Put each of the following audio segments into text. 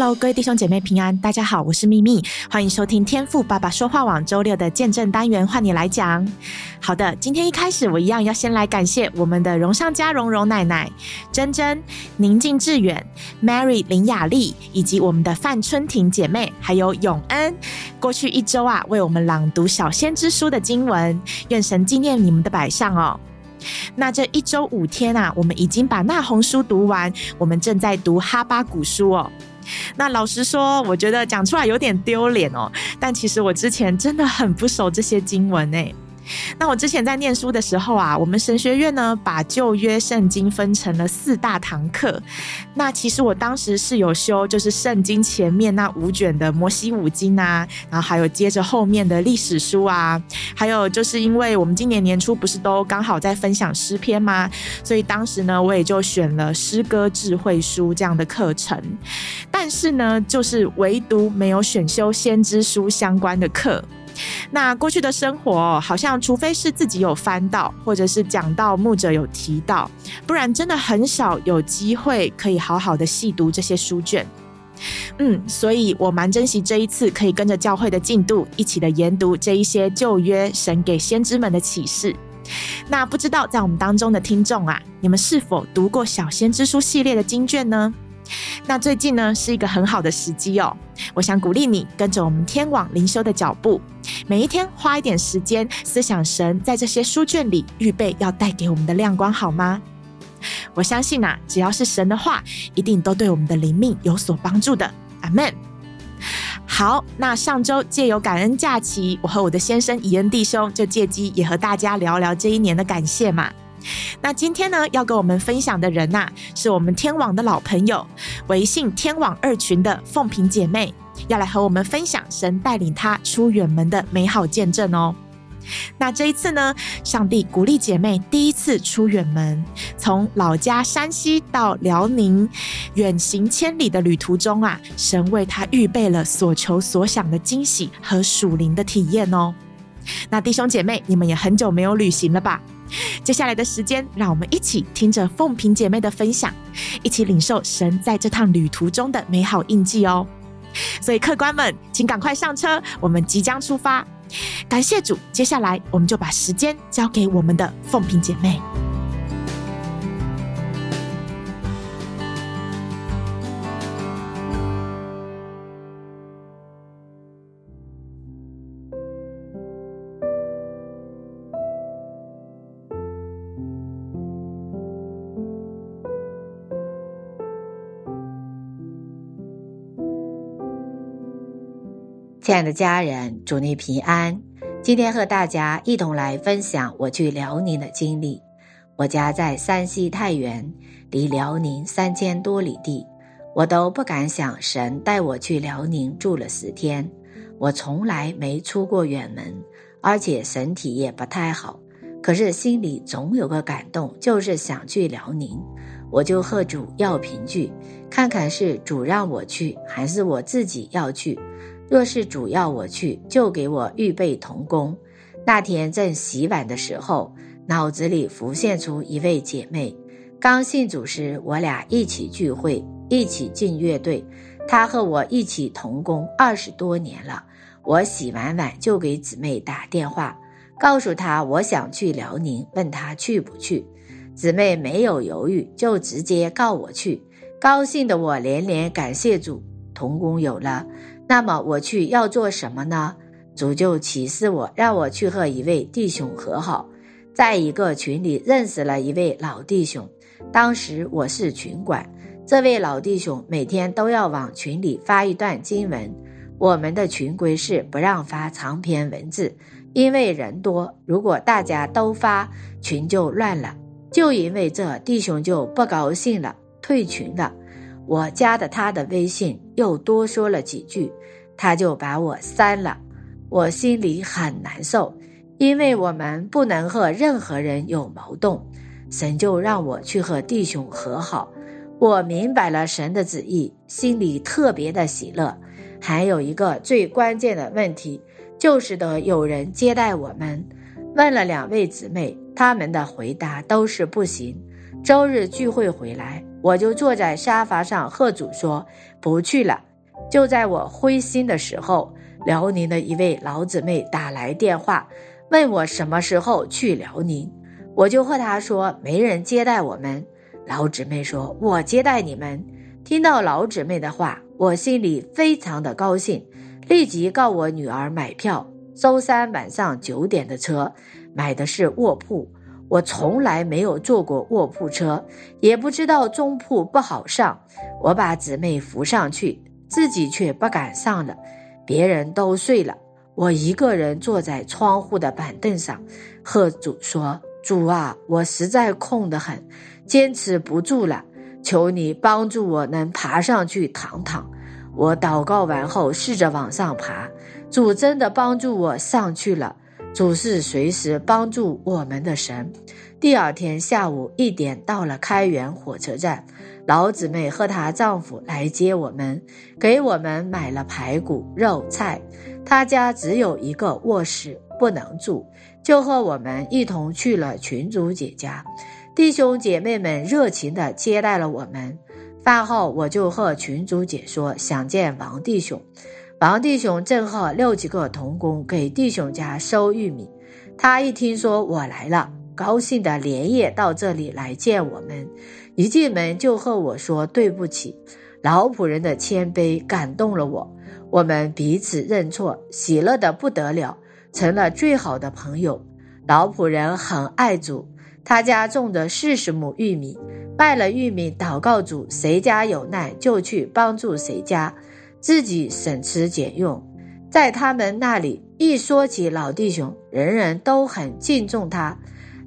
Hello，各位弟兄姐妹平安，大家好，我是秘密，欢迎收听天父爸爸说话网周六的见证单元，换你来讲。好的，今天一开始我一样要先来感谢我们的荣上家荣荣奶奶、珍珍、宁静致远、Mary 林雅丽，以及我们的范春婷姐妹，还有永恩，过去一周啊为我们朗读小先知书的经文，愿神纪念你们的摆上哦。那这一周五天啊，我们已经把那红书读完，我们正在读哈巴谷书哦。那老实说，我觉得讲出来有点丢脸哦。但其实我之前真的很不熟这些经文诶。那我之前在念书的时候啊，我们神学院呢把旧约圣经分成了四大堂课。那其实我当时是有修，就是圣经前面那五卷的摩西五经啊，然后还有接着后面的历史书啊，还有就是因为我们今年年初不是都刚好在分享诗篇吗？所以当时呢，我也就选了诗歌智慧书这样的课程。但是呢，就是唯独没有选修先知书相关的课。那过去的生活，好像除非是自己有翻到，或者是讲到牧者有提到，不然真的很少有机会可以好好的细读这些书卷。嗯，所以我蛮珍惜这一次可以跟着教会的进度，一起的研读这一些旧约神给先知们的启示。那不知道在我们当中的听众啊，你们是否读过小先知书系列的经卷呢？那最近呢，是一个很好的时机哦。我想鼓励你跟着我们天网灵修的脚步，每一天花一点时间思想神在这些书卷里预备要带给我们的亮光，好吗？我相信啊，只要是神的话，一定都对我们的灵命有所帮助的。阿门。好，那上周借由感恩假期，我和我的先生以恩弟兄就借机也和大家聊聊这一年的感谢嘛。那今天呢，要跟我们分享的人呐、是我们天网的老朋友，微信天网二群的凤萍姐妹，要来和我们分享神带领她出远门的美好见证哦。那这一次呢，上帝鼓励姐妹第一次出远门，从老家山西到辽宁，远行千里的旅途中啊，神为她预备了所求所想的惊喜和属灵的体验哦。那弟兄姐妹，你们也很久没有旅行了吧？接下来的时间，让我们一起听着凤萍姐妹的分享，一起领受神在这趟旅途中的美好印记哦。所以，客官们，请赶快上车，我们即将出发。感谢主，接下来我们就把时间交给我们的凤萍姐妹。亲爱的家人，祝你平安。今天和大家一同来分享我去辽宁的经历。我家在山西太原，离辽宁三千多里地，我都不敢想神带我去辽宁住了十天。我从来没出过远门，而且身体也不太好，可是心里总有个感动，就是想去辽宁。我就和主要凭据，看看是主让我去，还是我自己要去。若是主要我去，就给我预备童工。那天正洗碗的时候，脑子里浮现出一位姐妹。刚信主时，我俩一起聚会，一起进乐队。她和我一起同工二十多年了。我洗完碗就给姊妹打电话，告诉她我想去辽宁，问她去不去。姊妹没有犹豫，就直接告我去。高兴的我连连感谢主，同工有了。那么我去要做什么呢？主就启示我，让我去和一位弟兄和好，在一个群里认识了一位老弟兄。当时我是群管，这位老弟兄每天都要往群里发一段经文。我们的群规是不让发长篇文字，因为人多，如果大家都发，群就乱了。就因为这，弟兄就不高兴了，退群了。我加的他的微信，又多说了几句，他就把我删了。我心里很难受，因为我们不能和任何人有矛盾。神就让我去和弟兄和好。我明白了神的旨意，心里特别的喜乐。还有一个最关键的问题，就是得有人接待我们。问了两位姊妹，她们的回答都是不行。周日聚会回来，我就坐在沙发上喝主说不去了。就在我灰心的时候，辽宁的一位老姊妹打来电话，问我什么时候去辽宁。我就和她说没人接待我们。老姊妹说：“我接待你们。”听到老姊妹的话，我心里非常的高兴，立即告我女儿买票。周三晚上九点的车，买的是卧铺。我从来没有坐过卧铺车，也不知道中铺不好上。我把姊妹扶上去，自己却不敢上了。别人都睡了，我一个人坐在窗户的板凳上，和主说：“主啊，我实在空得很。”坚持不住了，求你帮助我能爬上去躺躺。我祷告完后，试着往上爬，主真的帮助我上去了。主是随时帮助我们的神。第二天下午一点到了开原火车站，老姊妹和她丈夫来接我们，给我们买了排骨、肉、菜。她家只有一个卧室，不能住，就和我们一同去了群主姐家。弟兄姐妹们热情地接待了我们。饭后，我就和群主姐说想见王弟兄。王弟兄正和六七个童工给弟兄家收玉米。他一听说我来了，高兴的连夜到这里来见我们。一进门就和我说对不起。老仆人的谦卑感动了我。我们彼此认错，喜乐的不得了，成了最好的朋友。老仆人很爱主。他家种的四十亩玉米，卖了玉米，祷告主，谁家有难就去帮助谁家，自己省吃俭用。在他们那里，一说起老弟兄，人人都很敬重他。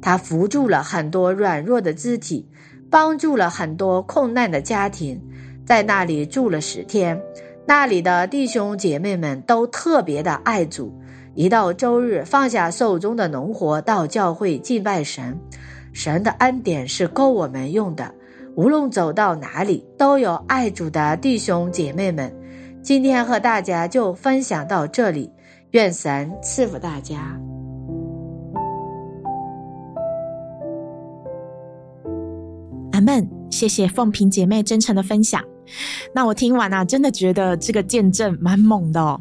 他扶助了很多软弱的肢体，帮助了很多困难的家庭。在那里住了十天，那里的弟兄姐妹们都特别的爱主。一到周日，放下手中的农活，到教会敬拜神。神的恩典是够我们用的，无论走到哪里，都有爱主的弟兄姐妹们。今天和大家就分享到这里，愿神赐福大家。阿门，谢谢凤萍姐妹真诚的分享。那我听完啊，真的觉得这个见证蛮猛的哦。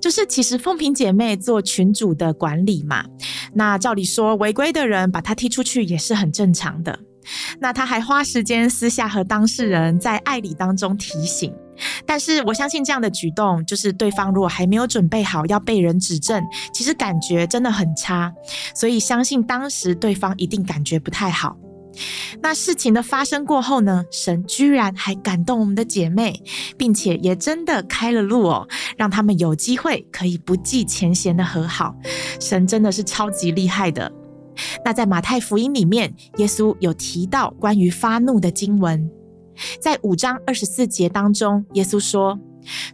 就是其实凤萍姐妹做群主的管理嘛。那照理说，违规的人把她踢出去也是很正常的。那他还花时间私下和当事人在爱里当中提醒，但是我相信这样的举动，就是对方如果还没有准备好要被人指正，其实感觉真的很差。所以相信当时对方一定感觉不太好。那事情的发生过后呢，神居然还感动我们的姐妹，并且也真的开了路哦，让他们有机会可以不计前嫌的和好。神真的是超级厉害的。那在马太福音里面，耶稣有提到关于发怒的经文，在五章二十四节当中，耶稣说：“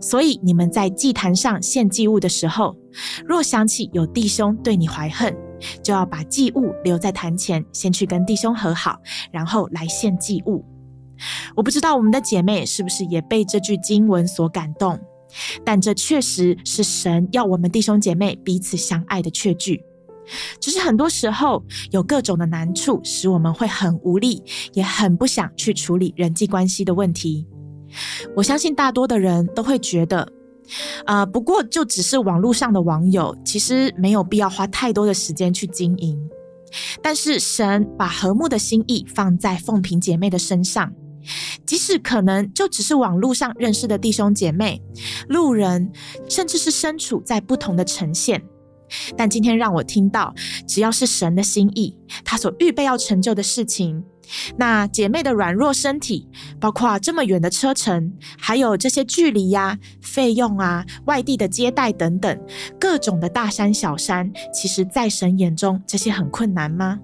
所以你们在祭坛上献祭物的时候，若想起有弟兄对你怀恨。”就要把祭物留在坛前，先去跟弟兄和好，然后来献祭物。我不知道我们的姐妹是不是也被这句经文所感动，但这确实是神要我们弟兄姐妹彼此相爱的确据。只是很多时候有各种的难处，使我们会很无力，也很不想去处理人际关系的问题。我相信大多的人都会觉得。啊、呃，不过就只是网络上的网友，其实没有必要花太多的时间去经营。但是神把和睦的心意放在凤萍姐妹的身上，即使可能就只是网络上认识的弟兄姐妹、路人，甚至是身处在不同的城县。但今天让我听到，只要是神的心意，他所预备要成就的事情，那姐妹的软弱身体，包括这么远的车程，还有这些距离呀、费用啊、外地的接待等等，各种的大山小山，其实在神眼中，这些很困难吗？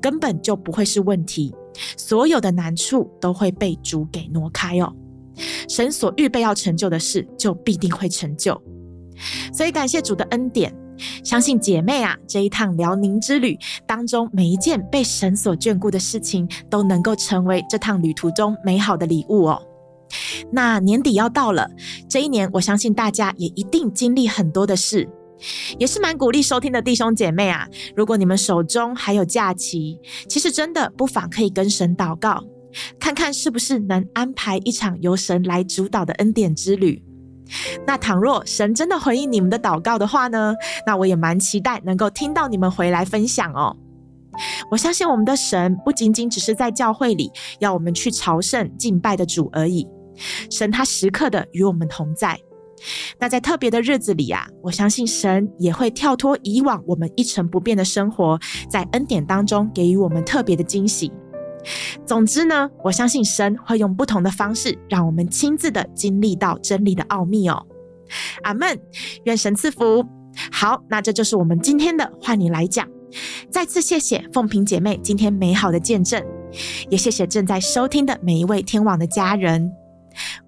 根本就不会是问题，所有的难处都会被主给挪开哦。神所预备要成就的事，就必定会成就。所以感谢主的恩典。相信姐妹啊，这一趟辽宁之旅当中，每一件被神所眷顾的事情，都能够成为这趟旅途中美好的礼物哦。那年底要到了，这一年我相信大家也一定经历很多的事，也是蛮鼓励收听的弟兄姐妹啊。如果你们手中还有假期，其实真的不妨可以跟神祷告，看看是不是能安排一场由神来主导的恩典之旅。那倘若神真的回应你们的祷告的话呢，那我也蛮期待能够听到你们回来分享哦。我相信我们的神不仅仅只是在教会里要我们去朝圣敬拜的主而已，神他时刻的与我们同在。那在特别的日子里啊，我相信神也会跳脱以往我们一成不变的生活，在恩典当中给予我们特别的惊喜。总之呢，我相信神会用不同的方式，让我们亲自的经历到真理的奥秘哦。阿门，愿神赐福。好，那这就是我们今天的换你来讲。再次谢谢凤萍姐妹今天美好的见证，也谢谢正在收听的每一位天网的家人。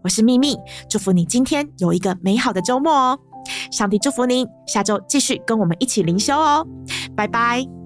我是秘密，祝福你今天有一个美好的周末哦。上帝祝福您，下周继续跟我们一起灵修哦。拜拜。